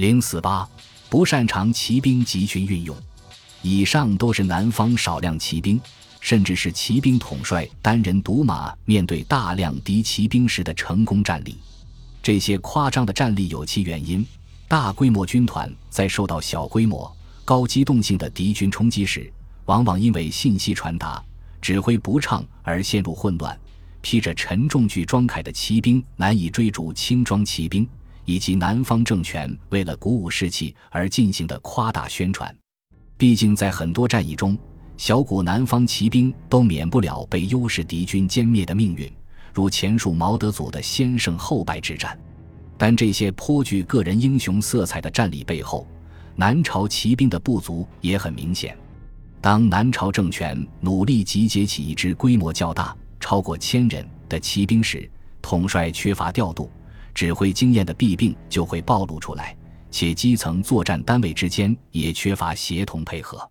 零四八，不擅长骑兵集群运用。以上都是南方少量骑兵，甚至是骑兵统帅单人独马面对大量敌骑兵时的成功战例。这些夸张的战例有其原因。大规模军团在受到小规模、高机动性的敌军冲击时，往往因为信息传达、指挥不畅而陷入混乱。披着沉重具装铠的骑兵难以追逐轻装骑兵，以及南方政权为了鼓舞士气而进行的夸大宣传。毕竟，在很多战役中，小股南方骑兵都免不了被优势敌军歼灭的命运，如前述毛德祖的先胜后败之战。但这些颇具个人英雄色彩的战例背后，南朝骑兵的不足也很明显。当南朝政权努力集结起一支规模较大、超过千人的骑兵时，统帅缺乏调度、指挥经验的弊病就会暴露出来，且基层作战单位之间也缺乏协同配合。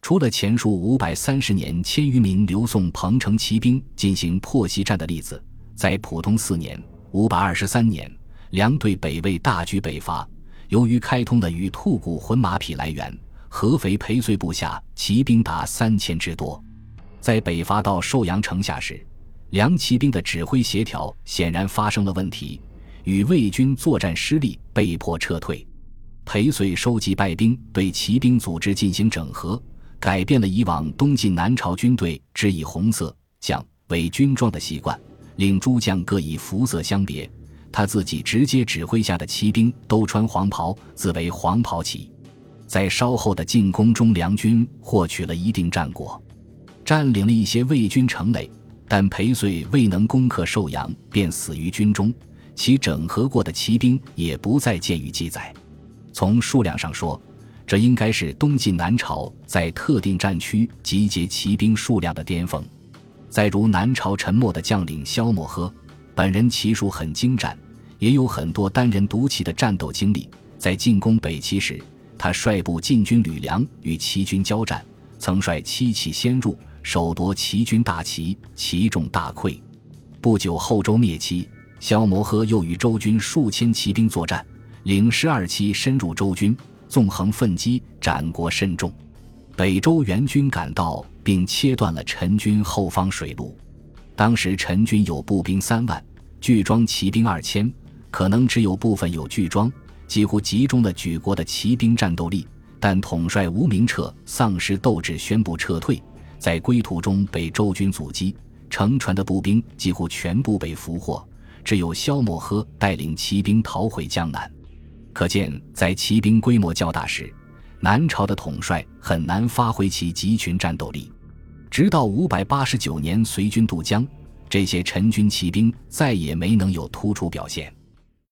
除了前述五百三十年千余名刘宋彭城骑兵进行破袭战的例子，在普通四年（五百二十三年）。梁对北魏大举北伐，由于开通了与吐谷浑马匹来源，合肥裴遂部下骑兵达三千之多。在北伐到寿阳城下时，梁骑兵的指挥协调显然发生了问题，与魏军作战失利，被迫撤退。裴遂收集败兵，对骑兵组织进行整合，改变了以往东晋南朝军队只以红色将为军装的习惯，令诸将各以服色相别。他自己直接指挥下的骑兵都穿黄袍，自为黄袍骑。在稍后的进攻中，梁军获取了一定战果，占领了一些魏军城垒。但裴遂未能攻克寿阳，便死于军中。其整合过的骑兵也不再见于记载。从数量上说，这应该是东晋南朝在特定战区集结骑兵数量的巅峰。再如南朝沉默的将领萧摩诃。本人骑术很精湛，也有很多单人独骑的战斗经历。在进攻北齐时，他率部进军吕梁，与齐军交战，曾率七骑先入，首夺齐军大旗，骑众大溃。不久后周灭齐，萧摩诃又与周军数千骑兵作战，领十二骑深入周军，纵横奋击，斩国甚众。北周援军赶到，并切断了陈军后方水路。当时陈军有步兵三万，巨装骑兵二千，可能只有部分有巨装，几乎集中了举国的骑兵战斗力。但统帅吴明彻丧失斗志，宣布撤退，在归途中被周军阻击，乘船的步兵几乎全部被俘获，只有萧摩诃带领骑兵逃回江南。可见，在骑兵规模较大时，南朝的统帅很难发挥其集群战斗力。直到五百八十九年，随军渡江，这些陈军骑兵再也没能有突出表现。